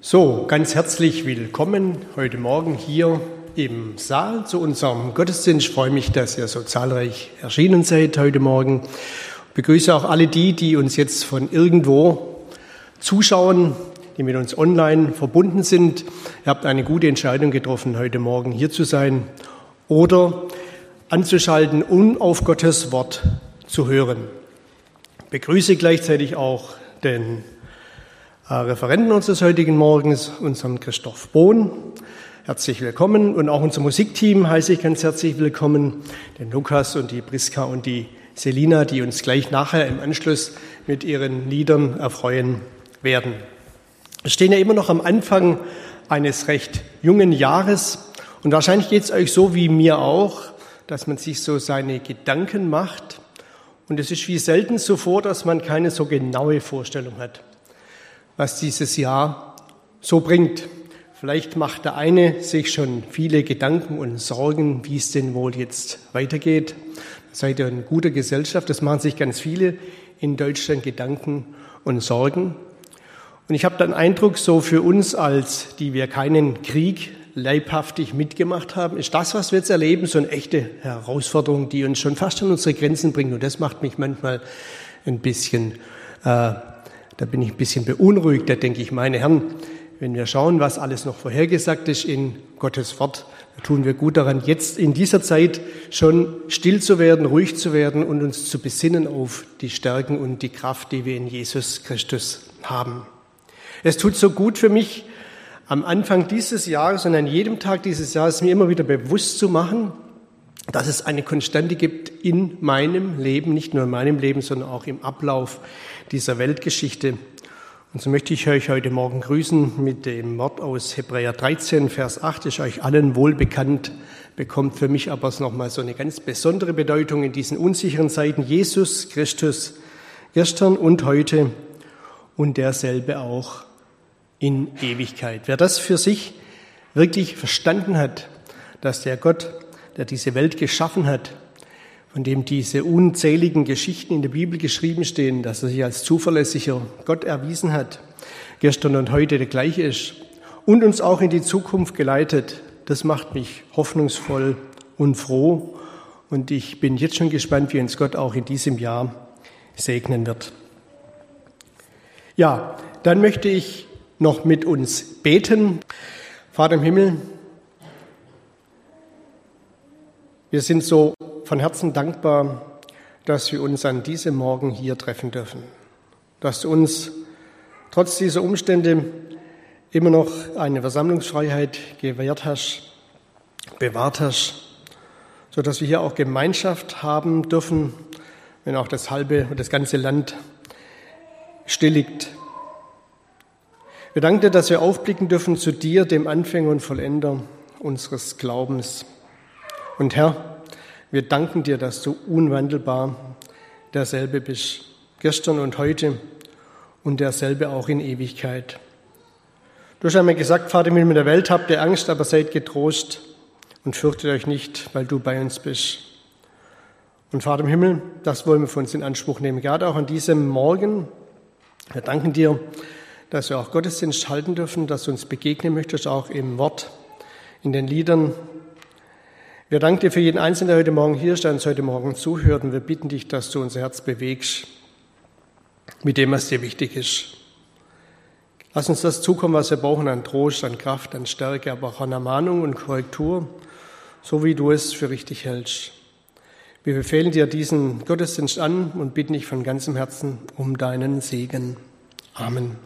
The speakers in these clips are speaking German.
So, ganz herzlich willkommen heute Morgen hier im Saal zu unserem Gottesdienst. Ich freue mich, dass ihr so zahlreich erschienen seid heute Morgen. Ich begrüße auch alle die, die uns jetzt von irgendwo zuschauen, die mit uns online verbunden sind. Ihr habt eine gute Entscheidung getroffen, heute Morgen hier zu sein oder anzuschalten und auf Gottes Wort zu hören. Ich begrüße gleichzeitig auch den Referenten unseres heutigen Morgens, unseren Christoph Bohn. Herzlich willkommen und auch unser Musikteam heiße ich ganz herzlich willkommen, den Lukas und die Priska und die Selina, die uns gleich nachher im Anschluss mit ihren Liedern erfreuen werden. Wir stehen ja immer noch am Anfang eines recht jungen Jahres und wahrscheinlich geht es euch so wie mir auch, dass man sich so seine Gedanken macht und es ist wie selten so vor, dass man keine so genaue Vorstellung hat was dieses Jahr so bringt. Vielleicht macht der eine sich schon viele Gedanken und Sorgen, wie es denn wohl jetzt weitergeht. Seid ihr in guter Gesellschaft, das machen sich ganz viele in Deutschland Gedanken und Sorgen. Und ich habe den Eindruck, so für uns, als die wir keinen Krieg leibhaftig mitgemacht haben, ist das, was wir jetzt erleben, so eine echte Herausforderung, die uns schon fast an unsere Grenzen bringt. Und das macht mich manchmal ein bisschen äh, da bin ich ein bisschen beunruhigt. Da denke ich, meine Herren, wenn wir schauen, was alles noch vorhergesagt ist in Gottes Wort, tun wir gut daran, jetzt in dieser Zeit schon still zu werden, ruhig zu werden und uns zu besinnen auf die Stärken und die Kraft, die wir in Jesus Christus haben. Es tut so gut für mich, am Anfang dieses Jahres und an jedem Tag dieses Jahres mir immer wieder bewusst zu machen, dass es eine Konstante gibt in meinem Leben, nicht nur in meinem Leben, sondern auch im Ablauf dieser Weltgeschichte. Und so möchte ich euch heute Morgen grüßen mit dem Wort aus Hebräer 13, Vers 8, ist euch allen wohl bekannt, bekommt für mich aber nochmal so eine ganz besondere Bedeutung in diesen unsicheren Zeiten. Jesus Christus gestern und heute und derselbe auch in Ewigkeit. Wer das für sich wirklich verstanden hat, dass der Gott der diese Welt geschaffen hat, von dem diese unzähligen Geschichten in der Bibel geschrieben stehen, dass er sich als zuverlässiger Gott erwiesen hat, gestern und heute der gleiche ist und uns auch in die Zukunft geleitet. Das macht mich hoffnungsvoll und froh und ich bin jetzt schon gespannt, wie uns Gott auch in diesem Jahr segnen wird. Ja, dann möchte ich noch mit uns beten. Vater im Himmel, Wir sind so von Herzen dankbar, dass wir uns an diesem Morgen hier treffen dürfen, dass du uns trotz dieser Umstände immer noch eine Versammlungsfreiheit gewährt hast, bewahrt hast, so dass wir hier auch Gemeinschaft haben dürfen, wenn auch das halbe und das ganze Land still liegt. Wir danken dir, dass wir aufblicken dürfen zu dir, dem Anfänger und Vollender unseres Glaubens. Und Herr, wir danken dir, dass du unwandelbar derselbe bist, gestern und heute und derselbe auch in Ewigkeit. Du hast einmal gesagt, Vater mit der Welt habt ihr Angst, aber seid getrost und fürchtet euch nicht, weil du bei uns bist. Und Vater im Himmel, das wollen wir von uns in Anspruch nehmen, gerade auch an diesem Morgen. Wir danken dir, dass wir auch Gottesdienst halten dürfen, dass du uns begegnen möchtest, auch im Wort, in den Liedern, wir danken dir für jeden Einzelnen, der heute Morgen hier ist, der uns heute Morgen zuhört. Und wir bitten dich, dass du unser Herz bewegst mit dem, was dir wichtig ist. Lass uns das zukommen, was wir brauchen an Trost, an Kraft, an Stärke, aber auch an Ermahnung und Korrektur, so wie du es für richtig hältst. Wir befehlen dir diesen Gottesdienst an und bitten dich von ganzem Herzen um deinen Segen. Amen.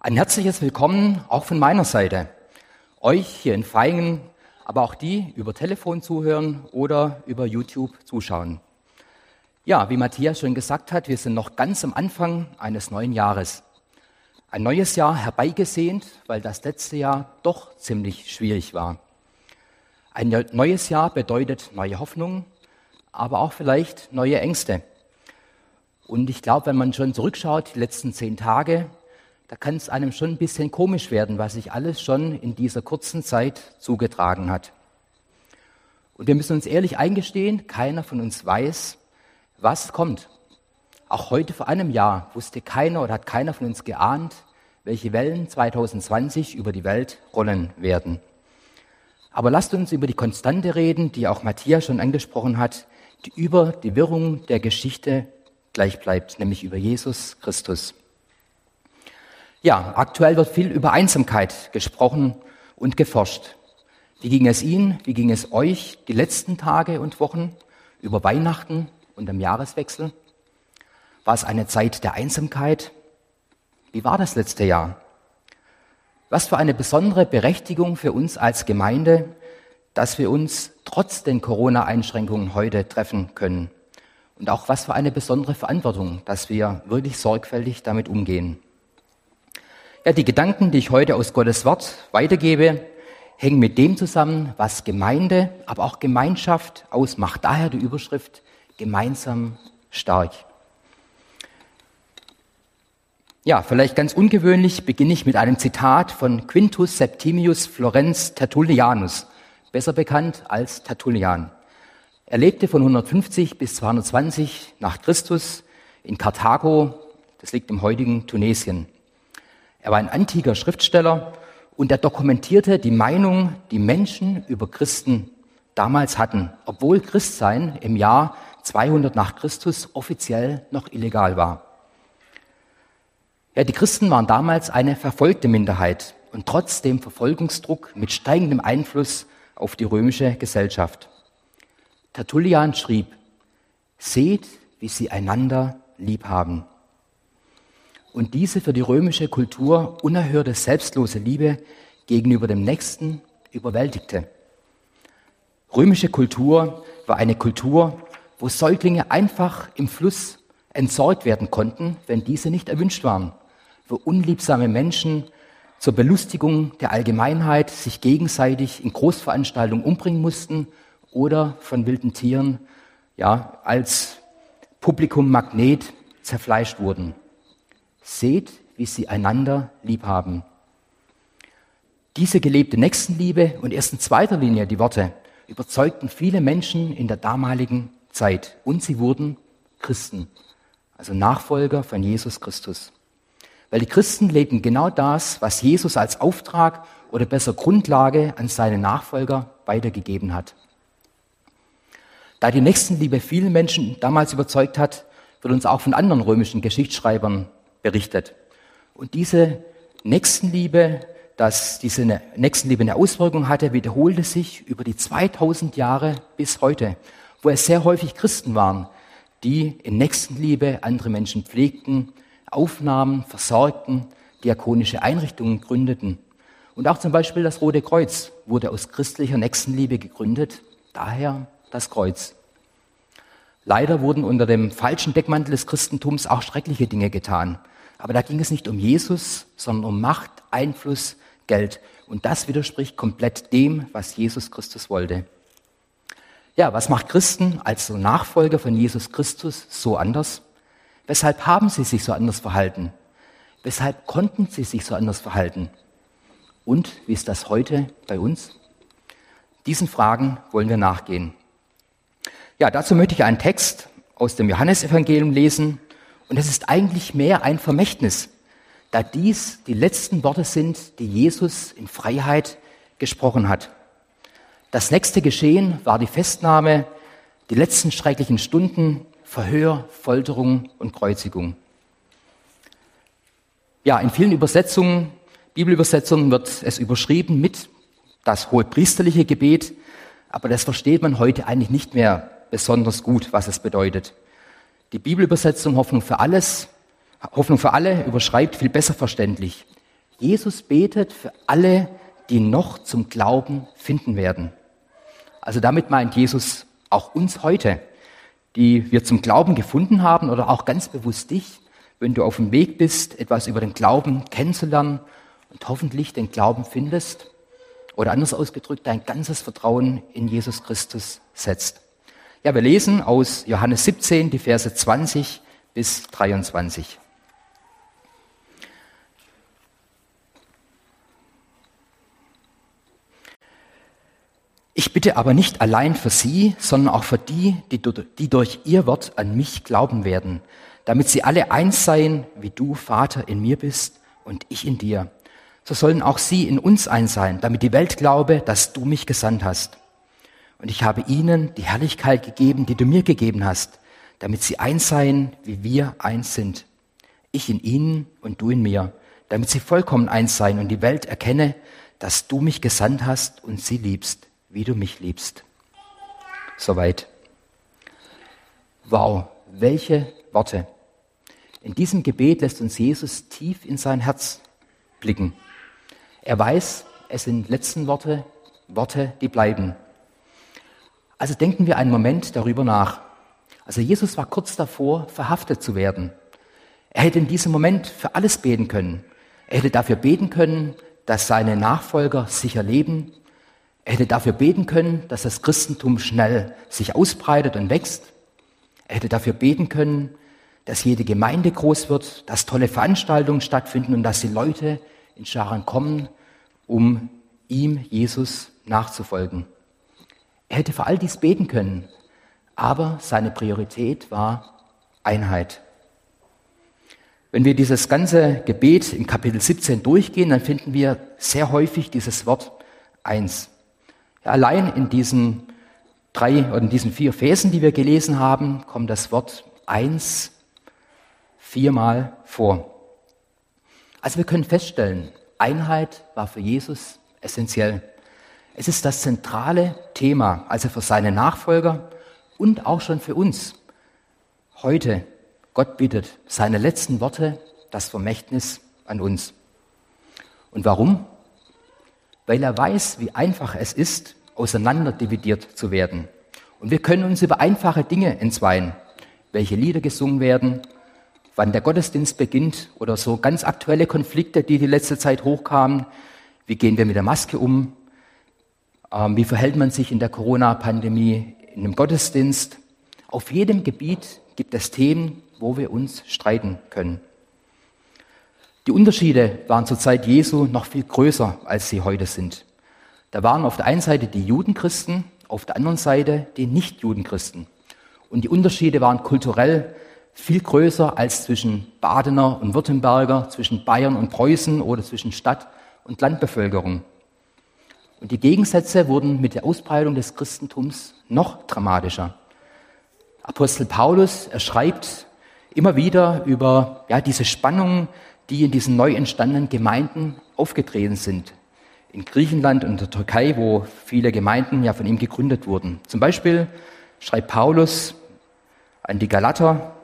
Ein herzliches Willkommen auch von meiner Seite euch hier in Feingen, aber auch die über Telefon zuhören oder über YouTube zuschauen. Ja, wie Matthias schon gesagt hat, wir sind noch ganz am Anfang eines neuen Jahres. Ein neues Jahr herbeigesehnt, weil das letzte Jahr doch ziemlich schwierig war. Ein neues Jahr bedeutet neue Hoffnungen, aber auch vielleicht neue Ängste. Und ich glaube, wenn man schon zurückschaut, die letzten zehn Tage, da kann es einem schon ein bisschen komisch werden, was sich alles schon in dieser kurzen Zeit zugetragen hat. Und wir müssen uns ehrlich eingestehen, keiner von uns weiß, was kommt. Auch heute vor einem Jahr wusste keiner oder hat keiner von uns geahnt, welche Wellen 2020 über die Welt rollen werden. Aber lasst uns über die Konstante reden, die auch Matthias schon angesprochen hat, die über die Wirrung der Geschichte gleich bleibt, nämlich über Jesus Christus. Ja, aktuell wird viel über Einsamkeit gesprochen und geforscht. Wie ging es Ihnen, wie ging es euch die letzten Tage und Wochen über Weihnachten und am Jahreswechsel? War es eine Zeit der Einsamkeit? Wie war das letzte Jahr? Was für eine besondere Berechtigung für uns als Gemeinde, dass wir uns trotz den Corona-Einschränkungen heute treffen können. Und auch was für eine besondere Verantwortung, dass wir wirklich sorgfältig damit umgehen. Ja, die Gedanken, die ich heute aus Gottes Wort weitergebe, hängen mit dem zusammen, was Gemeinde, aber auch Gemeinschaft ausmacht. Daher die Überschrift gemeinsam stark. Ja, vielleicht ganz ungewöhnlich beginne ich mit einem Zitat von Quintus Septimius Florenz Tertullianus, besser bekannt als Tertullian. Er lebte von 150 bis 220 nach Christus in Karthago, das liegt im heutigen Tunesien. Er war ein antiker Schriftsteller und er dokumentierte die Meinung, die Menschen über Christen damals hatten, obwohl Christsein im Jahr 200 nach Christus offiziell noch illegal war. Ja, die Christen waren damals eine verfolgte Minderheit und trotz dem Verfolgungsdruck mit steigendem Einfluss auf die römische Gesellschaft. Tertullian schrieb, seht, wie sie einander lieb haben und diese für die römische Kultur unerhörte selbstlose Liebe gegenüber dem Nächsten überwältigte. Römische Kultur war eine Kultur, wo Säuglinge einfach im Fluss entsorgt werden konnten, wenn diese nicht erwünscht waren, wo unliebsame Menschen zur Belustigung der Allgemeinheit sich gegenseitig in Großveranstaltungen umbringen mussten oder von wilden Tieren ja, als Publikum Magnet zerfleischt wurden. Seht, wie sie einander lieb haben. Diese gelebte Nächstenliebe und erst in zweiter Linie die Worte überzeugten viele Menschen in der damaligen Zeit und sie wurden Christen, also Nachfolger von Jesus Christus. Weil die Christen lebten genau das, was Jesus als Auftrag oder besser Grundlage an seine Nachfolger weitergegeben hat. Da die Nächstenliebe viele Menschen damals überzeugt hat, wird uns auch von anderen römischen Geschichtsschreibern berichtet. Und diese Nächstenliebe, dass diese Nächstenliebe eine Auswirkung hatte, wiederholte sich über die 2000 Jahre bis heute, wo es sehr häufig Christen waren, die in Nächstenliebe andere Menschen pflegten, aufnahmen, versorgten, diakonische Einrichtungen gründeten. Und auch zum Beispiel das Rote Kreuz wurde aus christlicher Nächstenliebe gegründet, daher das Kreuz. Leider wurden unter dem falschen Deckmantel des Christentums auch schreckliche Dinge getan. Aber da ging es nicht um Jesus, sondern um Macht, Einfluss, Geld. Und das widerspricht komplett dem, was Jesus Christus wollte. Ja, was macht Christen als Nachfolger von Jesus Christus so anders? Weshalb haben sie sich so anders verhalten? Weshalb konnten sie sich so anders verhalten? Und wie ist das heute bei uns? Diesen Fragen wollen wir nachgehen. Ja, dazu möchte ich einen Text aus dem Johannesevangelium lesen, und es ist eigentlich mehr ein Vermächtnis, da dies die letzten Worte sind, die Jesus in Freiheit gesprochen hat. Das nächste Geschehen war die Festnahme, die letzten schrecklichen Stunden, Verhör, Folterung und Kreuzigung. Ja, in vielen Übersetzungen, Bibelübersetzungen wird es überschrieben mit das hohepriesterliche Gebet, aber das versteht man heute eigentlich nicht mehr besonders gut, was es bedeutet. Die Bibelübersetzung Hoffnung für alles, Hoffnung für alle überschreibt viel besser verständlich. Jesus betet für alle, die noch zum Glauben finden werden. Also damit meint Jesus auch uns heute, die wir zum Glauben gefunden haben oder auch ganz bewusst dich, wenn du auf dem Weg bist, etwas über den Glauben kennenzulernen und hoffentlich den Glauben findest oder anders ausgedrückt dein ganzes Vertrauen in Jesus Christus setzt. Ja, wir lesen aus Johannes 17 die Verse 20 bis 23. Ich bitte aber nicht allein für sie, sondern auch für die, die, durch ihr Wort an mich glauben werden, damit sie alle eins seien, wie du, Vater, in mir bist und ich in dir. So sollen auch sie in uns eins sein, damit die Welt glaube, dass du mich gesandt hast. Und ich habe ihnen die Herrlichkeit gegeben, die du mir gegeben hast, damit sie eins seien, wie wir eins sind. Ich in ihnen und du in mir, damit sie vollkommen eins seien und die Welt erkenne, dass du mich gesandt hast und sie liebst, wie du mich liebst. Soweit. Wow, welche Worte. In diesem Gebet lässt uns Jesus tief in sein Herz blicken. Er weiß, es sind letzten Worte, Worte, die bleiben. Also denken wir einen Moment darüber nach. Also Jesus war kurz davor, verhaftet zu werden. Er hätte in diesem Moment für alles beten können. Er hätte dafür beten können, dass seine Nachfolger sicher leben. Er hätte dafür beten können, dass das Christentum schnell sich ausbreitet und wächst. Er hätte dafür beten können, dass jede Gemeinde groß wird, dass tolle Veranstaltungen stattfinden und dass die Leute in Scharen kommen, um ihm, Jesus, nachzufolgen. Er hätte für all dies beten können, aber seine Priorität war Einheit. Wenn wir dieses ganze Gebet im Kapitel 17 durchgehen, dann finden wir sehr häufig dieses Wort eins. Allein in diesen drei oder in diesen vier Versen, die wir gelesen haben, kommt das Wort eins viermal vor. Also wir können feststellen, Einheit war für Jesus essentiell. Es ist das zentrale Thema, also für seine Nachfolger und auch schon für uns. Heute, Gott bittet seine letzten Worte, das Vermächtnis an uns. Und warum? Weil er weiß, wie einfach es ist, auseinanderdividiert zu werden. Und wir können uns über einfache Dinge entzweien, welche Lieder gesungen werden, wann der Gottesdienst beginnt oder so ganz aktuelle Konflikte, die die letzte Zeit hochkamen. Wie gehen wir mit der Maske um? Ähm, wie verhält man sich in der Corona-Pandemie in einem Gottesdienst? Auf jedem Gebiet gibt es Themen, wo wir uns streiten können. Die Unterschiede waren zur Zeit Jesu noch viel größer, als sie heute sind. Da waren auf der einen Seite die Judenchristen, auf der anderen Seite die Nicht-Judenchristen. Und die Unterschiede waren kulturell viel größer als zwischen Badener und Württemberger, zwischen Bayern und Preußen oder zwischen Stadt und Landbevölkerung. Und die Gegensätze wurden mit der Ausbreitung des Christentums noch dramatischer. Apostel Paulus, er schreibt immer wieder über ja, diese Spannungen, die in diesen neu entstandenen Gemeinden aufgetreten sind in Griechenland und der Türkei, wo viele Gemeinden ja von ihm gegründet wurden. Zum Beispiel schreibt Paulus an die Galater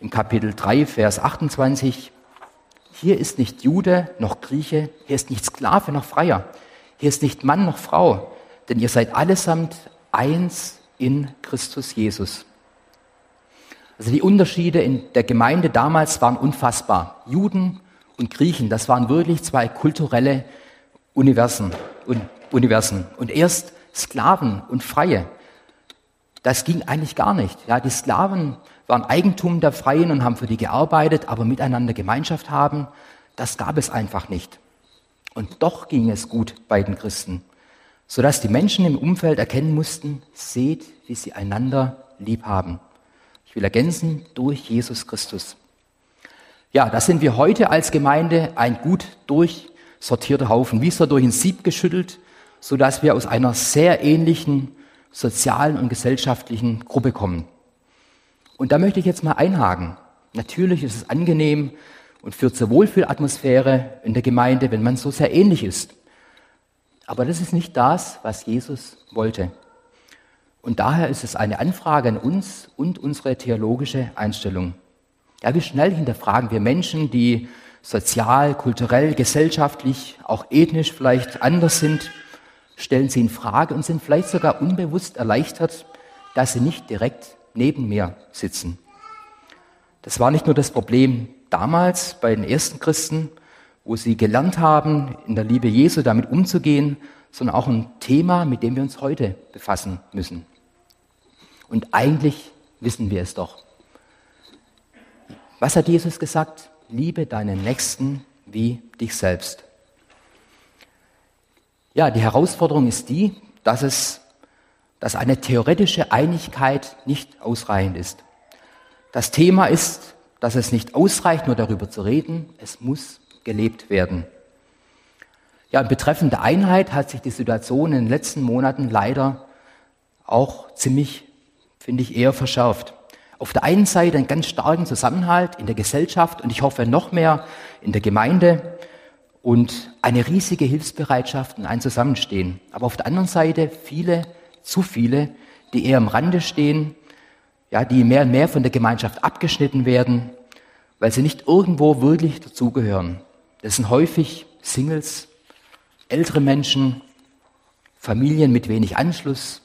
im Kapitel 3, Vers 28, hier ist nicht Jude noch Grieche, hier ist nicht Sklave noch Freier, hier ist nicht Mann noch Frau, denn ihr seid allesamt eins in Christus Jesus. Also die Unterschiede in der Gemeinde damals waren unfassbar. Juden und Griechen, das waren wirklich zwei kulturelle Universen und Universen. Und erst Sklaven und Freie. Das ging eigentlich gar nicht. Ja, die Sklaven waren Eigentum der Freien und haben für die gearbeitet, aber miteinander Gemeinschaft haben, das gab es einfach nicht. Und doch ging es gut bei den Christen, sodass die Menschen im Umfeld erkennen mussten, seht, wie sie einander lieb haben. Ich will ergänzen, durch Jesus Christus. Ja, da sind wir heute als Gemeinde ein gut durch sortierter Haufen, wie so durch ein Sieb geschüttelt, so dass wir aus einer sehr ähnlichen sozialen und gesellschaftlichen Gruppe kommen. Und da möchte ich jetzt mal einhaken. Natürlich ist es angenehm und führt zur Wohlfühlatmosphäre in der Gemeinde, wenn man so sehr ähnlich ist. Aber das ist nicht das, was Jesus wollte. Und daher ist es eine Anfrage an uns und unsere theologische Einstellung. Ja, wie schnell hinterfragen wir Menschen, die sozial, kulturell, gesellschaftlich, auch ethnisch vielleicht anders sind, stellen sie in Frage und sind vielleicht sogar unbewusst erleichtert, dass sie nicht direkt neben mir sitzen. Das war nicht nur das Problem damals bei den ersten Christen, wo sie gelernt haben, in der Liebe Jesu damit umzugehen, sondern auch ein Thema, mit dem wir uns heute befassen müssen. Und eigentlich wissen wir es doch. Was hat Jesus gesagt? liebe deinen Nächsten wie dich selbst. Ja, die Herausforderung ist die, dass es, dass eine theoretische Einigkeit nicht ausreichend ist. Das Thema ist dass es nicht ausreicht, nur darüber zu reden, es muss gelebt werden. Ja, betreffend der Einheit hat sich die Situation in den letzten Monaten leider auch ziemlich, finde ich, eher verschärft. Auf der einen Seite einen ganz starken Zusammenhalt in der Gesellschaft und ich hoffe noch mehr in der Gemeinde und eine riesige Hilfsbereitschaft und ein Zusammenstehen. Aber auf der anderen Seite viele, zu viele, die eher am Rande stehen, ja, die mehr und mehr von der Gemeinschaft abgeschnitten werden, weil sie nicht irgendwo wirklich dazugehören. Das sind häufig Singles, ältere Menschen, Familien mit wenig Anschluss,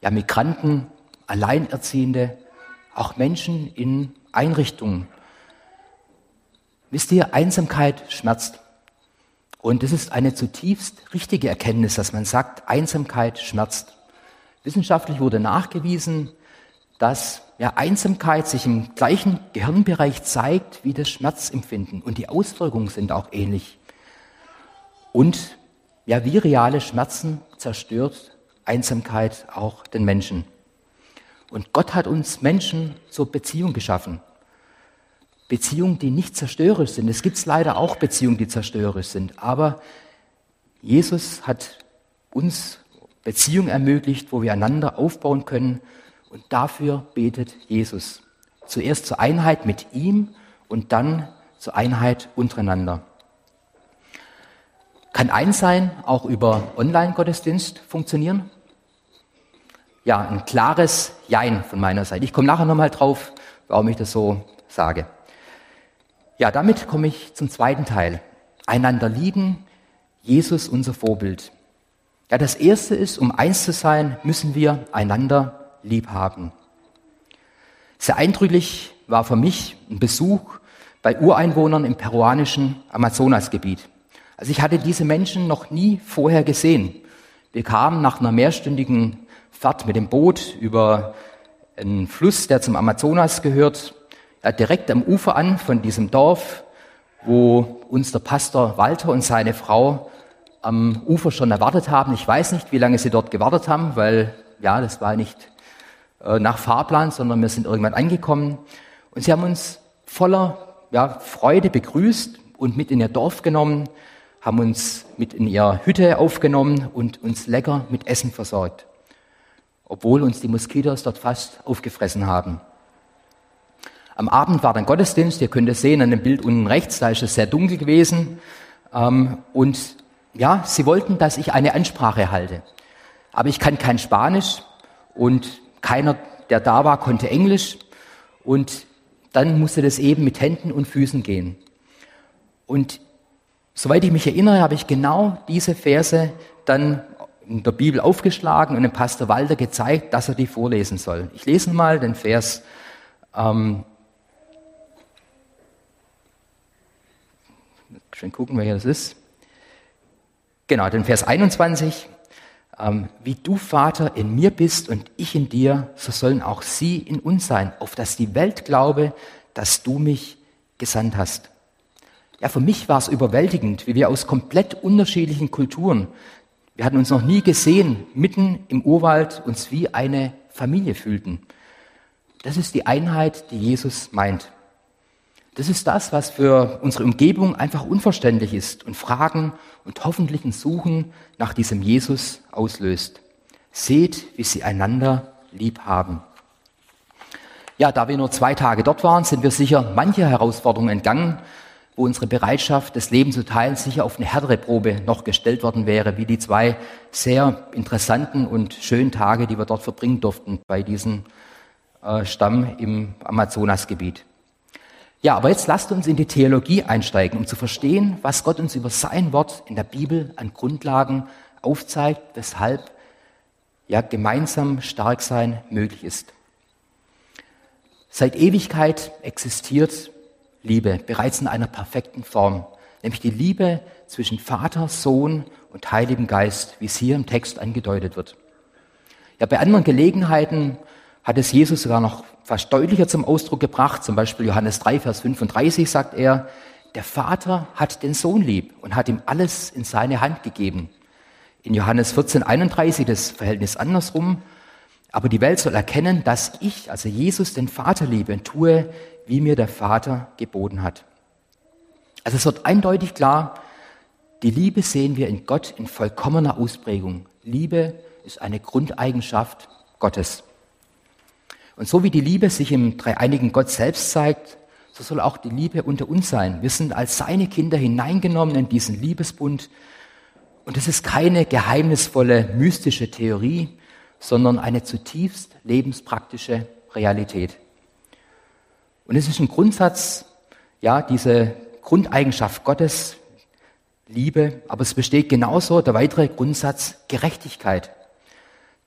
ja, Migranten, Alleinerziehende, auch Menschen in Einrichtungen. Wisst ihr, Einsamkeit schmerzt. Und es ist eine zutiefst richtige Erkenntnis, dass man sagt, Einsamkeit schmerzt. Wissenschaftlich wurde nachgewiesen, dass ja, Einsamkeit sich im gleichen Gehirnbereich zeigt wie das Schmerzempfinden und die Auswirkungen sind auch ähnlich. Und ja, wie reale Schmerzen zerstört Einsamkeit auch den Menschen. Und Gott hat uns Menschen zur Beziehung geschaffen. Beziehungen, die nicht zerstörerisch sind. Es gibt leider auch Beziehungen, die zerstörerisch sind. Aber Jesus hat uns Beziehungen ermöglicht, wo wir einander aufbauen können. Und dafür betet Jesus. Zuerst zur Einheit mit ihm und dann zur Einheit untereinander. Kann Einssein auch über Online-Gottesdienst funktionieren? Ja, ein klares Jein von meiner Seite. Ich komme nachher nochmal drauf, warum ich das so sage. Ja, damit komme ich zum zweiten Teil. Einander lieben, Jesus unser Vorbild. Ja, das erste ist, um eins zu sein, müssen wir einander lieb haben. Sehr eindrücklich war für mich ein Besuch bei Ureinwohnern im peruanischen Amazonasgebiet. Also ich hatte diese Menschen noch nie vorher gesehen. Wir kamen nach einer mehrstündigen Fahrt mit dem Boot über einen Fluss, der zum Amazonas gehört, direkt am Ufer an von diesem Dorf, wo uns der Pastor Walter und seine Frau am Ufer schon erwartet haben. Ich weiß nicht, wie lange sie dort gewartet haben, weil ja, das war nicht äh, nach Fahrplan, sondern wir sind irgendwann angekommen. Und sie haben uns voller ja, Freude begrüßt und mit in ihr Dorf genommen haben uns mit in ihre Hütte aufgenommen und uns lecker mit Essen versorgt, obwohl uns die Moskitos dort fast aufgefressen haben. Am Abend war dann Gottesdienst, ihr könnt es sehen an dem Bild unten rechts, da ist es sehr dunkel gewesen. Ähm, und ja, sie wollten, dass ich eine Ansprache halte. Aber ich kann kein Spanisch und keiner, der da war, konnte Englisch. Und dann musste das eben mit Händen und Füßen gehen. Und Soweit ich mich erinnere, habe ich genau diese Verse dann in der Bibel aufgeschlagen und dem Pastor Walter gezeigt, dass er die vorlesen soll. Ich lese mal den Vers. Ähm, schön gucken, welcher das ist. Genau, den Vers 21. Ähm, wie du, Vater, in mir bist und ich in dir, so sollen auch sie in uns sein, auf dass die Welt glaube, dass du mich gesandt hast. Ja, für mich war es überwältigend, wie wir aus komplett unterschiedlichen Kulturen, wir hatten uns noch nie gesehen, mitten im Urwald uns wie eine Familie fühlten. Das ist die Einheit, die Jesus meint. Das ist das, was für unsere Umgebung einfach unverständlich ist und Fragen und hoffentlich ein Suchen nach diesem Jesus auslöst. Seht, wie sie einander lieb haben. Ja, da wir nur zwei Tage dort waren, sind wir sicher manche Herausforderungen entgangen, wo unsere Bereitschaft, das Leben zu teilen, sicher auf eine härtere Probe noch gestellt worden wäre, wie die zwei sehr interessanten und schönen Tage, die wir dort verbringen durften bei diesem äh, Stamm im Amazonasgebiet. Ja, aber jetzt lasst uns in die Theologie einsteigen, um zu verstehen, was Gott uns über sein Wort in der Bibel an Grundlagen aufzeigt, weshalb ja gemeinsam stark sein möglich ist. Seit Ewigkeit existiert Liebe bereits in einer perfekten Form, nämlich die Liebe zwischen Vater, Sohn und Heiligem Geist, wie es hier im Text angedeutet wird. Ja, bei anderen Gelegenheiten hat es Jesus sogar noch fast deutlicher zum Ausdruck gebracht. Zum Beispiel Johannes 3, Vers 35 sagt er, der Vater hat den Sohn lieb und hat ihm alles in seine Hand gegeben. In Johannes 14, 31 das Verhältnis andersrum. Aber die Welt soll erkennen, dass ich, also Jesus, den Vater liebe und tue, wie mir der Vater geboten hat. Also es wird eindeutig klar, die Liebe sehen wir in Gott in vollkommener Ausprägung. Liebe ist eine Grundeigenschaft Gottes. Und so wie die Liebe sich im dreieinigen Gott selbst zeigt, so soll auch die Liebe unter uns sein. Wir sind als seine Kinder hineingenommen in diesen Liebesbund. Und es ist keine geheimnisvolle, mystische Theorie, sondern eine zutiefst lebenspraktische Realität. Und es ist ein Grundsatz, ja, diese Grundeigenschaft Gottes, Liebe, aber es besteht genauso der weitere Grundsatz Gerechtigkeit.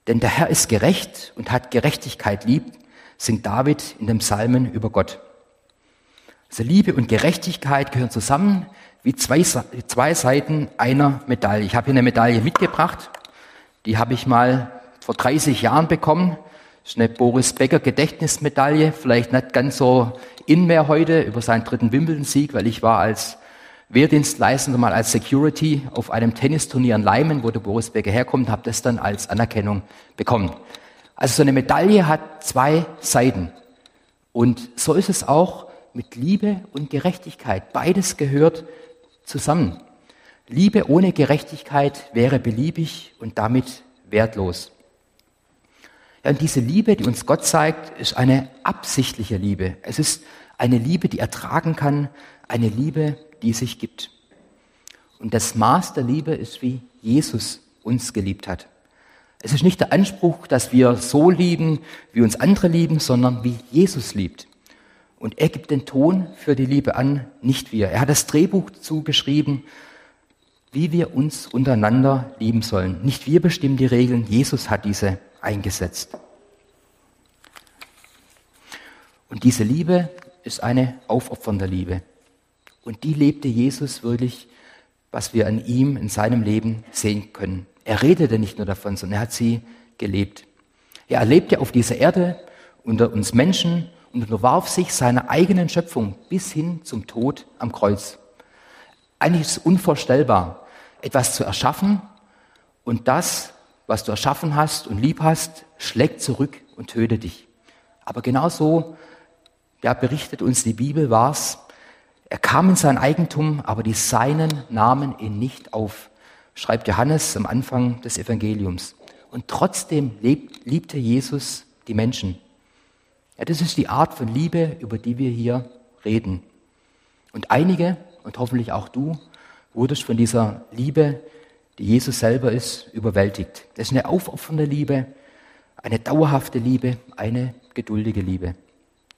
Denn der Herr ist gerecht und hat Gerechtigkeit lieb, singt David in dem Psalmen über Gott. Also Liebe und Gerechtigkeit gehören zusammen wie zwei, zwei Seiten einer Medaille. Ich habe hier eine Medaille mitgebracht, die habe ich mal vor 30 Jahren bekommen. Das ist eine Boris Becker Gedächtnismedaille, vielleicht nicht ganz so in mehr heute über seinen dritten Wimbledon-Sieg, weil ich war als Wehrdienstleistender mal als Security auf einem Tennisturnier in Leimen, wo der Boris Becker herkommt, habe das dann als Anerkennung bekommen. Also so eine Medaille hat zwei Seiten. Und so ist es auch mit Liebe und Gerechtigkeit. Beides gehört zusammen. Liebe ohne Gerechtigkeit wäre beliebig und damit wertlos. Ja, und diese Liebe, die uns Gott zeigt, ist eine absichtliche Liebe. Es ist eine Liebe, die ertragen kann, eine Liebe, die sich gibt. Und das Maß der Liebe ist, wie Jesus uns geliebt hat. Es ist nicht der Anspruch, dass wir so lieben, wie uns andere lieben, sondern wie Jesus liebt. Und er gibt den Ton für die Liebe an, nicht wir. Er hat das Drehbuch zugeschrieben, wie wir uns untereinander lieben sollen. Nicht wir bestimmen die Regeln, Jesus hat diese eingesetzt. Und diese Liebe ist eine aufopfernde Liebe. Und die lebte Jesus wirklich, was wir an ihm in seinem Leben sehen können. Er redete nicht nur davon, sondern er hat sie gelebt. Er lebte auf dieser Erde unter uns Menschen und unterwarf sich seiner eigenen Schöpfung bis hin zum Tod am Kreuz. Eigentlich ist es unvorstellbar, etwas zu erschaffen und das, was du erschaffen hast und lieb hast, schlägt zurück und tötet dich. Aber genauso, ja, berichtet uns die Bibel, war es er kam in sein Eigentum, aber die Seinen nahmen ihn nicht auf, schreibt Johannes am Anfang des Evangeliums. Und trotzdem liebte Jesus die Menschen. Ja, das ist die Art von Liebe, über die wir hier reden. Und einige, und hoffentlich auch du, wurdest von dieser Liebe, die Jesus selber ist, überwältigt. Das ist eine aufopfernde Liebe, eine dauerhafte Liebe, eine geduldige Liebe.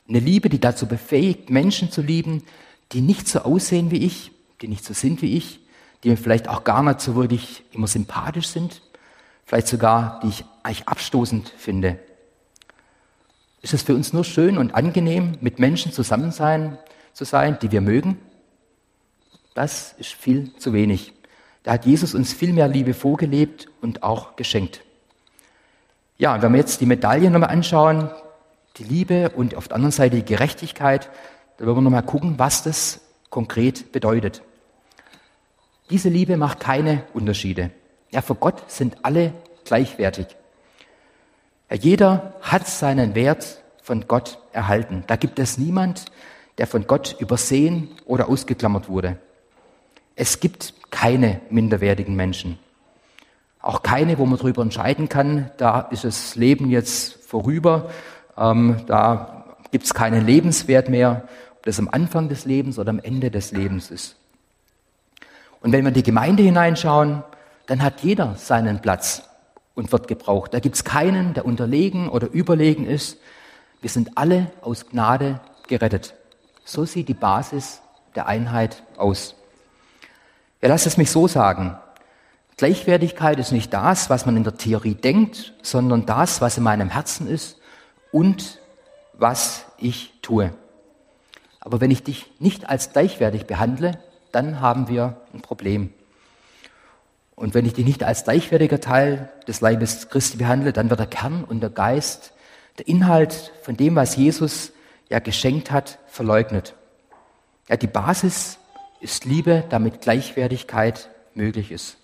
Eine Liebe, die dazu befähigt, Menschen zu lieben, die nicht so aussehen wie ich, die nicht so sind wie ich, die mir vielleicht auch gar nicht so wirklich immer sympathisch sind, vielleicht sogar, die ich eigentlich abstoßend finde. Ist es für uns nur schön und angenehm, mit Menschen zusammen sein, zu sein, die wir mögen? Das ist viel zu wenig. Da hat Jesus uns viel mehr Liebe vorgelebt und auch geschenkt. Ja, wenn wir jetzt die Medaille nochmal anschauen, die Liebe und auf der anderen Seite die Gerechtigkeit, da wollen wir nochmal gucken, was das konkret bedeutet. Diese Liebe macht keine Unterschiede. Ja, vor Gott sind alle gleichwertig. Ja, jeder hat seinen Wert von Gott erhalten. Da gibt es niemand, der von Gott übersehen oder ausgeklammert wurde. Es gibt keine minderwertigen Menschen. Auch keine, wo man darüber entscheiden kann, da ist das Leben jetzt vorüber, ähm, da gibt es keinen Lebenswert mehr das am Anfang des Lebens oder am Ende des Lebens ist. Und wenn wir in die Gemeinde hineinschauen, dann hat jeder seinen Platz und wird gebraucht. Da gibt es keinen, der unterlegen oder überlegen ist. Wir sind alle aus Gnade gerettet. So sieht die Basis der Einheit aus. Ja, lass es mich so sagen. Gleichwertigkeit ist nicht das, was man in der Theorie denkt, sondern das, was in meinem Herzen ist und was ich tue. Aber wenn ich dich nicht als gleichwertig behandle, dann haben wir ein Problem. Und wenn ich dich nicht als gleichwertiger Teil des Leibes Christi behandle, dann wird der Kern und der Geist, der Inhalt von dem, was Jesus ja geschenkt hat, verleugnet. Ja, die Basis ist Liebe, damit Gleichwertigkeit möglich ist.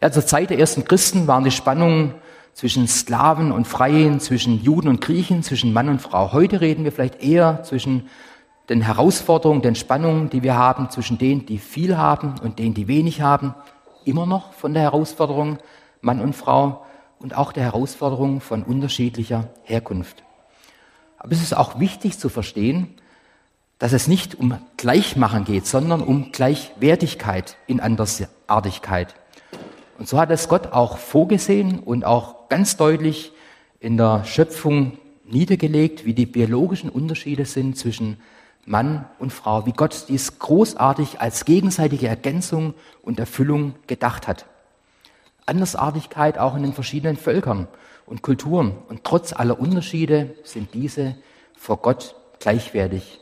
Ja, zur Zeit der ersten Christen waren die Spannungen zwischen Sklaven und Freien, zwischen Juden und Griechen, zwischen Mann und Frau. Heute reden wir vielleicht eher zwischen den Herausforderungen, den Spannungen, die wir haben, zwischen denen, die viel haben und denen, die wenig haben. Immer noch von der Herausforderung Mann und Frau und auch der Herausforderung von unterschiedlicher Herkunft. Aber es ist auch wichtig zu verstehen, dass es nicht um Gleichmachen geht, sondern um Gleichwertigkeit in Andersartigkeit. Und so hat es Gott auch vorgesehen und auch ganz deutlich in der Schöpfung niedergelegt, wie die biologischen Unterschiede sind zwischen Mann und Frau, wie Gott dies großartig als gegenseitige Ergänzung und Erfüllung gedacht hat. Andersartigkeit auch in den verschiedenen Völkern und Kulturen. Und trotz aller Unterschiede sind diese vor Gott gleichwertig.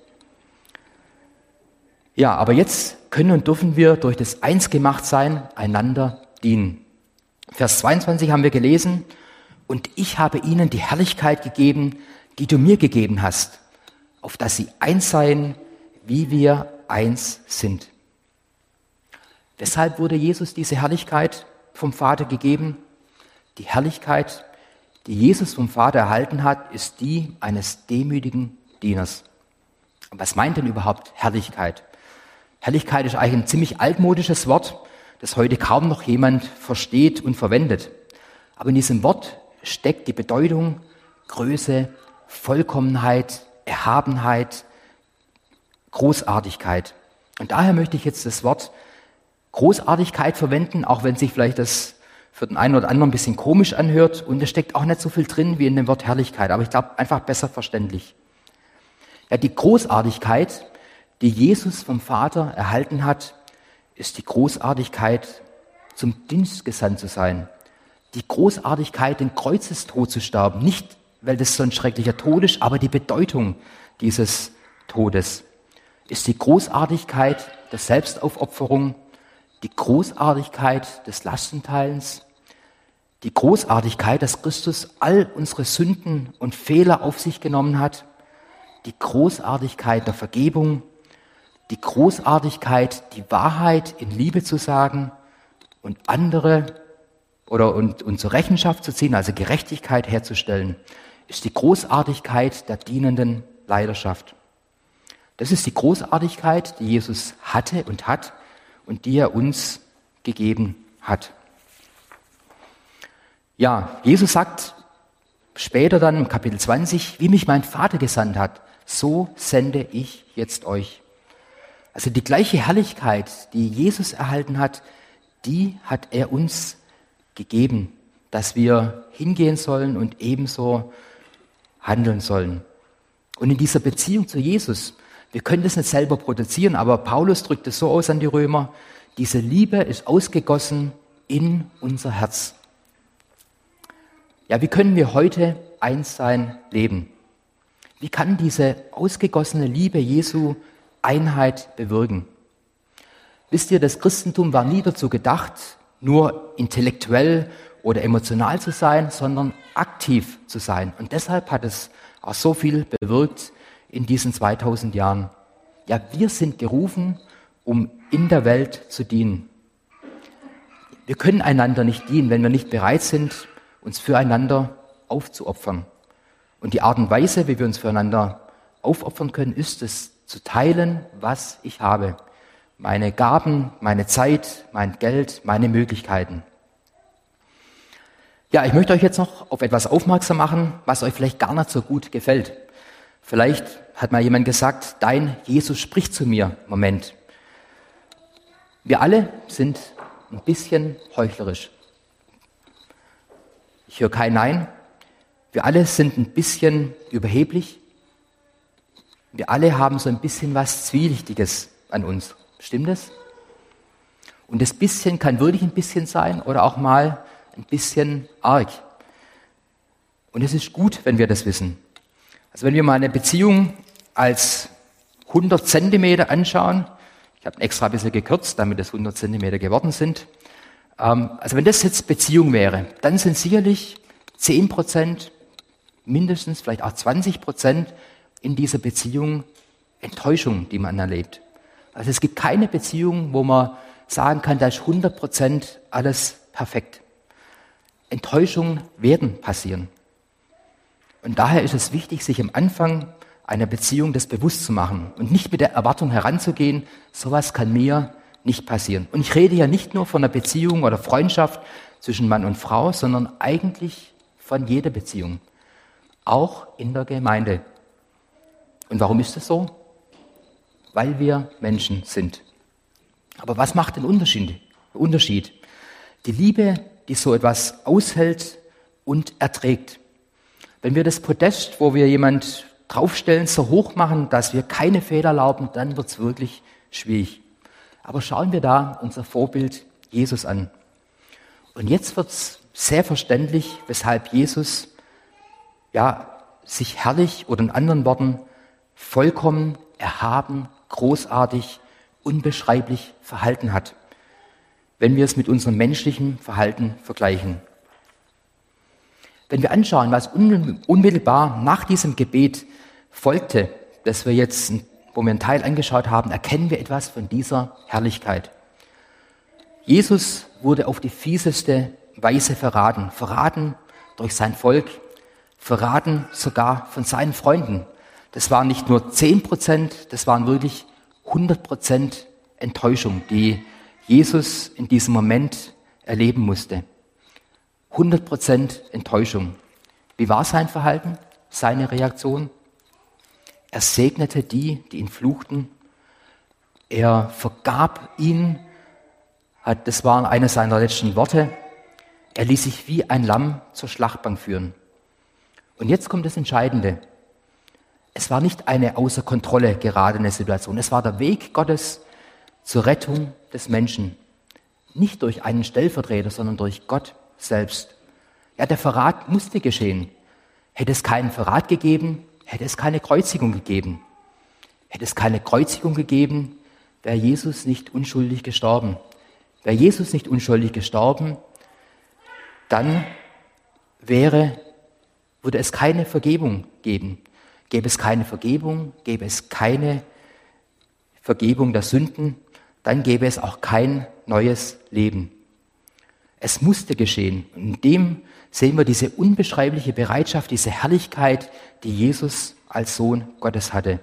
Ja, aber jetzt können und dürfen wir durch das Einsgemachtsein einander dienen. Vers 22 haben wir gelesen, und ich habe ihnen die Herrlichkeit gegeben, die du mir gegeben hast, auf dass sie eins seien, wie wir eins sind. Weshalb wurde Jesus diese Herrlichkeit vom Vater gegeben? Die Herrlichkeit, die Jesus vom Vater erhalten hat, ist die eines demütigen Dieners. was meint denn überhaupt Herrlichkeit? Herrlichkeit ist eigentlich ein ziemlich altmodisches Wort, das heute kaum noch jemand versteht und verwendet. Aber in diesem Wort steckt die Bedeutung Größe, Vollkommenheit, Erhabenheit, Großartigkeit. Und daher möchte ich jetzt das Wort Großartigkeit verwenden, auch wenn sich vielleicht das für den einen oder anderen ein bisschen komisch anhört. Und es steckt auch nicht so viel drin wie in dem Wort Herrlichkeit, aber ich glaube einfach besser verständlich. Ja, die Großartigkeit die Jesus vom Vater erhalten hat, ist die Großartigkeit, zum Dienst gesandt zu sein. Die Großartigkeit, den Kreuzestod zu sterben. Nicht, weil das so ein schrecklicher Tod ist, aber die Bedeutung dieses Todes ist die Großartigkeit der Selbstaufopferung, die Großartigkeit des Lastenteilens, die Großartigkeit, dass Christus all unsere Sünden und Fehler auf sich genommen hat, die Großartigkeit der Vergebung, die Großartigkeit, die Wahrheit in Liebe zu sagen und andere oder und, und zur Rechenschaft zu ziehen, also Gerechtigkeit herzustellen, ist die Großartigkeit der dienenden Leidenschaft. Das ist die Großartigkeit, die Jesus hatte und hat und die er uns gegeben hat. Ja, Jesus sagt später dann im Kapitel 20, wie mich mein Vater gesandt hat, so sende ich jetzt euch. Also die gleiche Herrlichkeit, die Jesus erhalten hat, die hat er uns gegeben, dass wir hingehen sollen und ebenso handeln sollen. Und in dieser Beziehung zu Jesus, wir können das nicht selber produzieren, aber Paulus drückt es so aus an die Römer, diese Liebe ist ausgegossen in unser Herz. Ja, wie können wir heute eins sein leben? Wie kann diese ausgegossene Liebe Jesu Einheit bewirken. Wisst ihr, das Christentum war nie dazu gedacht, nur intellektuell oder emotional zu sein, sondern aktiv zu sein. Und deshalb hat es auch so viel bewirkt in diesen 2000 Jahren. Ja, wir sind gerufen, um in der Welt zu dienen. Wir können einander nicht dienen, wenn wir nicht bereit sind, uns füreinander aufzuopfern. Und die Art und Weise, wie wir uns füreinander aufopfern können, ist es, zu teilen, was ich habe. Meine Gaben, meine Zeit, mein Geld, meine Möglichkeiten. Ja, ich möchte euch jetzt noch auf etwas aufmerksam machen, was euch vielleicht gar nicht so gut gefällt. Vielleicht hat mal jemand gesagt, dein Jesus spricht zu mir. Moment. Wir alle sind ein bisschen heuchlerisch. Ich höre kein Nein. Wir alle sind ein bisschen überheblich. Wir alle haben so ein bisschen was Zwielichtiges an uns. Stimmt das? Und das bisschen kann wirklich ein bisschen sein oder auch mal ein bisschen arg. Und es ist gut, wenn wir das wissen. Also wenn wir mal eine Beziehung als 100 Zentimeter anschauen, ich habe extra ein bisschen gekürzt, damit es 100 Zentimeter geworden sind. Ähm, also wenn das jetzt Beziehung wäre, dann sind sicherlich 10 Prozent, mindestens vielleicht auch 20 Prozent in dieser Beziehung Enttäuschung, die man erlebt. Also es gibt keine Beziehung, wo man sagen kann, da ist 100 Prozent alles perfekt. Enttäuschungen werden passieren. Und daher ist es wichtig, sich am Anfang einer Beziehung das bewusst zu machen und nicht mit der Erwartung heranzugehen, sowas kann mir nicht passieren. Und ich rede ja nicht nur von einer Beziehung oder Freundschaft zwischen Mann und Frau, sondern eigentlich von jeder Beziehung, auch in der Gemeinde. Und warum ist das so? Weil wir Menschen sind. Aber was macht den Unterschied? Unterschied? Die Liebe, die so etwas aushält und erträgt. Wenn wir das Podest, wo wir jemand draufstellen, so hoch machen, dass wir keine Fehler erlauben, dann wird es wirklich schwierig. Aber schauen wir da unser Vorbild Jesus an. Und jetzt wird es sehr verständlich, weshalb Jesus ja, sich herrlich oder in anderen Worten vollkommen erhaben, großartig, unbeschreiblich verhalten hat, wenn wir es mit unserem menschlichen Verhalten vergleichen. Wenn wir anschauen, was unmittelbar nach diesem Gebet folgte, das wir jetzt, wo wir einen Teil angeschaut haben, erkennen wir etwas von dieser Herrlichkeit. Jesus wurde auf die fieseste Weise verraten, verraten durch sein Volk, verraten sogar von seinen Freunden. Das waren nicht nur zehn Prozent, das waren wirklich 100 Prozent Enttäuschung, die Jesus in diesem Moment erleben musste. 100 Prozent Enttäuschung. Wie war sein Verhalten, seine Reaktion? Er segnete die, die ihn fluchten. Er vergab hat, das waren eine seiner letzten Worte. Er ließ sich wie ein Lamm zur Schlachtbank führen. Und jetzt kommt das Entscheidende. Es war nicht eine außer Kontrolle geradene Situation. Es war der Weg Gottes zur Rettung des Menschen. Nicht durch einen Stellvertreter, sondern durch Gott selbst. Ja, der Verrat musste geschehen. Hätte es keinen Verrat gegeben, hätte es keine Kreuzigung gegeben. Hätte es keine Kreuzigung gegeben, wäre Jesus nicht unschuldig gestorben. Wäre Jesus nicht unschuldig gestorben, dann wäre, würde es keine Vergebung geben. Gäbe es keine Vergebung, gäbe es keine Vergebung der Sünden, dann gäbe es auch kein neues Leben. Es musste geschehen. Und in dem sehen wir diese unbeschreibliche Bereitschaft, diese Herrlichkeit, die Jesus als Sohn Gottes hatte.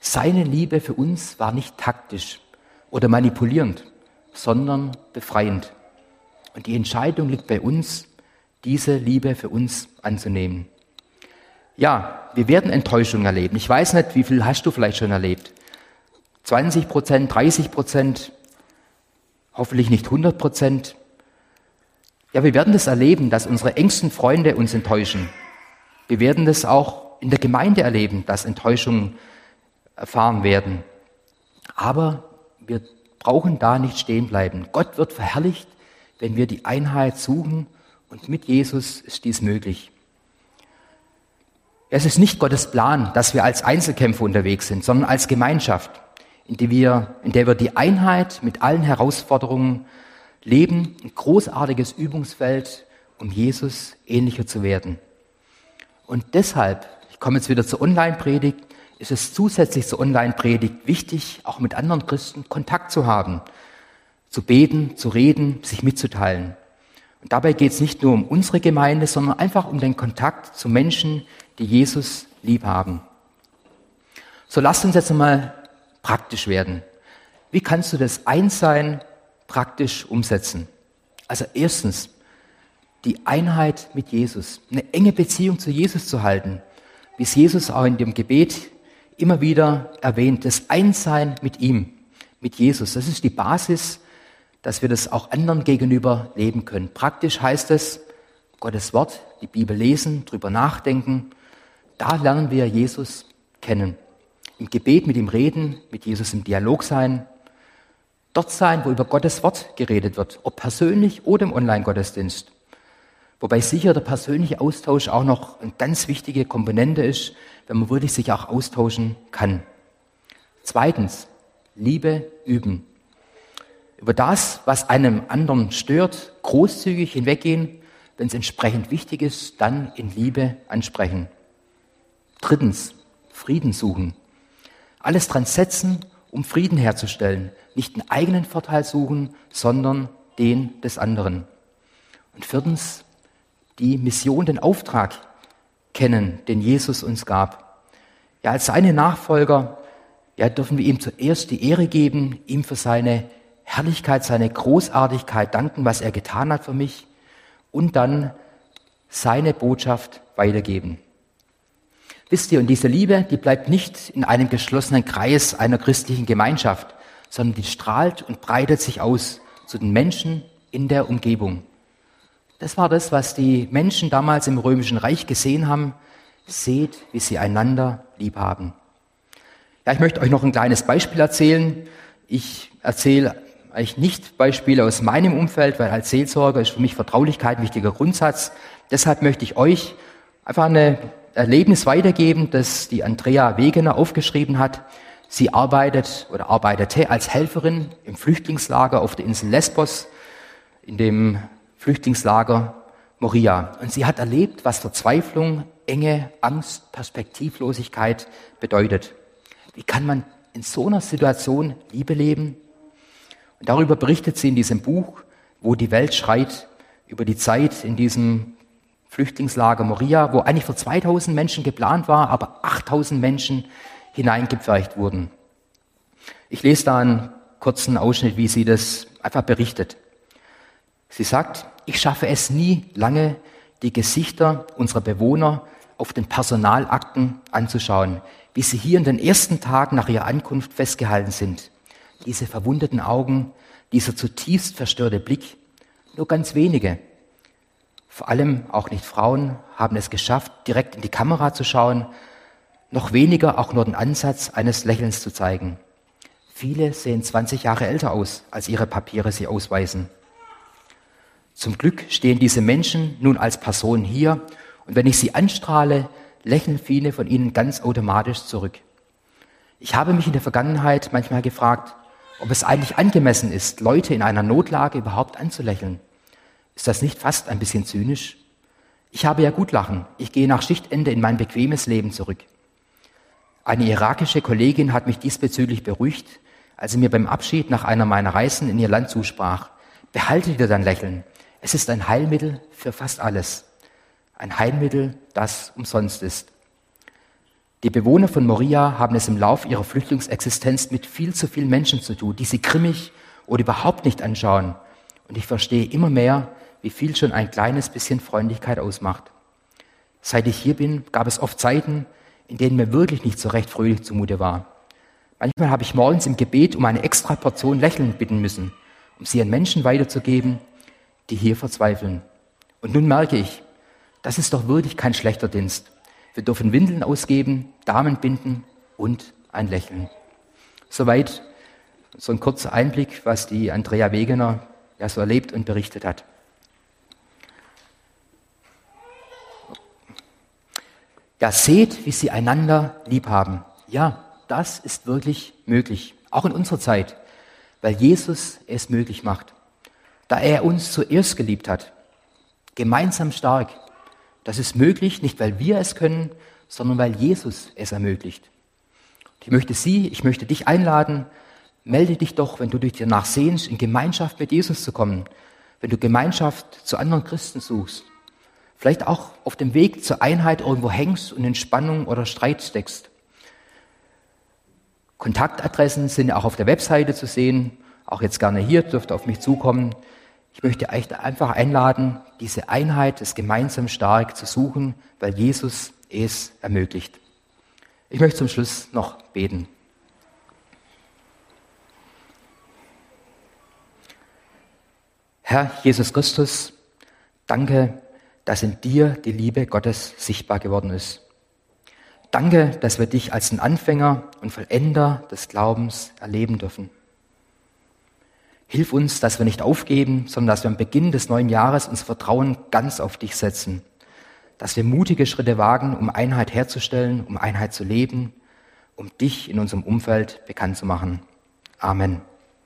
Seine Liebe für uns war nicht taktisch oder manipulierend, sondern befreiend. Und die Entscheidung liegt bei uns, diese Liebe für uns anzunehmen. Ja, wir werden Enttäuschung erleben. Ich weiß nicht, wie viel hast du vielleicht schon erlebt? 20 Prozent, 30 Prozent, hoffentlich nicht 100 Prozent. Ja, wir werden das erleben, dass unsere engsten Freunde uns enttäuschen. Wir werden das auch in der Gemeinde erleben, dass Enttäuschungen erfahren werden. Aber wir brauchen da nicht stehen bleiben. Gott wird verherrlicht, wenn wir die Einheit suchen und mit Jesus ist dies möglich. Es ist nicht Gottes Plan, dass wir als Einzelkämpfer unterwegs sind, sondern als Gemeinschaft, in der wir, in der wir die Einheit mit allen Herausforderungen leben, ein großartiges Übungsfeld, um Jesus ähnlicher zu werden. Und deshalb, ich komme jetzt wieder zur Online-Predigt, ist es zusätzlich zur Online-Predigt wichtig, auch mit anderen Christen Kontakt zu haben, zu beten, zu reden, sich mitzuteilen. Und dabei geht es nicht nur um unsere Gemeinde, sondern einfach um den Kontakt zu Menschen, die Jesus lieb haben. So lasst uns jetzt einmal praktisch werden. Wie kannst du das Einssein praktisch umsetzen? Also erstens, die Einheit mit Jesus, eine enge Beziehung zu Jesus zu halten, wie es Jesus auch in dem Gebet immer wieder erwähnt, das Einssein mit ihm, mit Jesus. Das ist die Basis, dass wir das auch anderen gegenüber leben können. Praktisch heißt es, Gottes Wort, die Bibel lesen, drüber nachdenken. Da lernen wir Jesus kennen. Im Gebet mit ihm reden, mit Jesus im Dialog sein. Dort sein, wo über Gottes Wort geredet wird, ob persönlich oder im Online-Gottesdienst. Wobei sicher der persönliche Austausch auch noch eine ganz wichtige Komponente ist, wenn man wirklich sich auch austauschen kann. Zweitens, Liebe üben. Über das, was einem anderen stört, großzügig hinweggehen, wenn es entsprechend wichtig ist, dann in Liebe ansprechen. Drittens, Frieden suchen. Alles dran setzen, um Frieden herzustellen. Nicht den eigenen Vorteil suchen, sondern den des anderen. Und viertens, die Mission, den Auftrag kennen, den Jesus uns gab. Ja, als seine Nachfolger ja, dürfen wir ihm zuerst die Ehre geben, ihm für seine Herrlichkeit, seine Großartigkeit danken, was er getan hat für mich und dann seine Botschaft weitergeben. Wisst ihr, und diese Liebe, die bleibt nicht in einem geschlossenen Kreis einer christlichen Gemeinschaft, sondern die strahlt und breitet sich aus zu den Menschen in der Umgebung. Das war das, was die Menschen damals im Römischen Reich gesehen haben. Seht, wie sie einander lieb haben. Ja, ich möchte euch noch ein kleines Beispiel erzählen. Ich erzähle eigentlich nicht Beispiele aus meinem Umfeld, weil als Seelsorger ist für mich Vertraulichkeit ein wichtiger Grundsatz. Deshalb möchte ich euch einfach ein Erlebnis weitergeben, das die Andrea Wegener aufgeschrieben hat. Sie arbeitet oder arbeitete als Helferin im Flüchtlingslager auf der Insel Lesbos, in dem Flüchtlingslager Moria. Und sie hat erlebt, was Verzweiflung, Enge, Angst, Perspektivlosigkeit bedeutet. Wie kann man in so einer Situation Liebe leben? Und darüber berichtet sie in diesem Buch, wo die Welt schreit, über die Zeit in diesem Flüchtlingslager Moria, wo eigentlich für 2000 Menschen geplant war, aber 8000 Menschen hineingepfercht wurden. Ich lese da einen kurzen Ausschnitt, wie sie das einfach berichtet. Sie sagt, ich schaffe es nie lange, die Gesichter unserer Bewohner auf den Personalakten anzuschauen, wie sie hier in den ersten Tagen nach ihrer Ankunft festgehalten sind. Diese verwundeten Augen, dieser zutiefst verstörte Blick. Nur ganz wenige, vor allem auch nicht Frauen, haben es geschafft, direkt in die Kamera zu schauen noch weniger auch nur den Ansatz eines Lächelns zu zeigen. Viele sehen 20 Jahre älter aus, als ihre Papiere sie ausweisen. Zum Glück stehen diese Menschen nun als Person hier und wenn ich sie anstrahle, lächeln viele von ihnen ganz automatisch zurück. Ich habe mich in der Vergangenheit manchmal gefragt, ob es eigentlich angemessen ist, Leute in einer Notlage überhaupt anzulächeln. Ist das nicht fast ein bisschen zynisch? Ich habe ja gut lachen. Ich gehe nach Schichtende in mein bequemes Leben zurück. Eine irakische Kollegin hat mich diesbezüglich beruhigt, als sie mir beim Abschied nach einer meiner Reisen in ihr Land zusprach. Behalte dir dein Lächeln. Es ist ein Heilmittel für fast alles. Ein Heilmittel, das umsonst ist. Die Bewohner von Moria haben es im Lauf ihrer Flüchtlingsexistenz mit viel zu vielen Menschen zu tun, die sie grimmig oder überhaupt nicht anschauen. Und ich verstehe immer mehr, wie viel schon ein kleines bisschen Freundlichkeit ausmacht. Seit ich hier bin, gab es oft Zeiten, in denen mir wirklich nicht so recht fröhlich zumute war. Manchmal habe ich morgens im Gebet um eine extra Portion Lächeln bitten müssen, um sie an Menschen weiterzugeben, die hier verzweifeln. Und nun merke ich, das ist doch wirklich kein schlechter Dienst. Wir dürfen Windeln ausgeben, Damen binden und ein Lächeln. Soweit so ein kurzer Einblick, was die Andrea Wegener ja so erlebt und berichtet hat. Ja, seht, wie sie einander lieb haben. Ja, das ist wirklich möglich, auch in unserer Zeit, weil Jesus es möglich macht. Da er uns zuerst geliebt hat, gemeinsam stark. Das ist möglich, nicht weil wir es können, sondern weil Jesus es ermöglicht. Ich möchte Sie, ich möchte dich einladen, melde dich doch, wenn du dich danach sehnst, in Gemeinschaft mit Jesus zu kommen, wenn du Gemeinschaft zu anderen Christen suchst, vielleicht auch auf dem Weg zur Einheit irgendwo hängst und in Spannung oder Streit steckst. Kontaktadressen sind auch auf der Webseite zu sehen, auch jetzt gerne hier, dürft auf mich zukommen. Ich möchte euch einfach einladen, diese Einheit, das gemeinsam stark zu suchen, weil Jesus es ermöglicht. Ich möchte zum Schluss noch beten. Herr Jesus Christus, danke, dass in dir die Liebe Gottes sichtbar geworden ist. Danke, dass wir dich als den Anfänger und Vollender des Glaubens erleben dürfen. Hilf uns, dass wir nicht aufgeben, sondern dass wir am Beginn des neuen Jahres unser Vertrauen ganz auf dich setzen. Dass wir mutige Schritte wagen, um Einheit herzustellen, um Einheit zu leben, um dich in unserem Umfeld bekannt zu machen. Amen.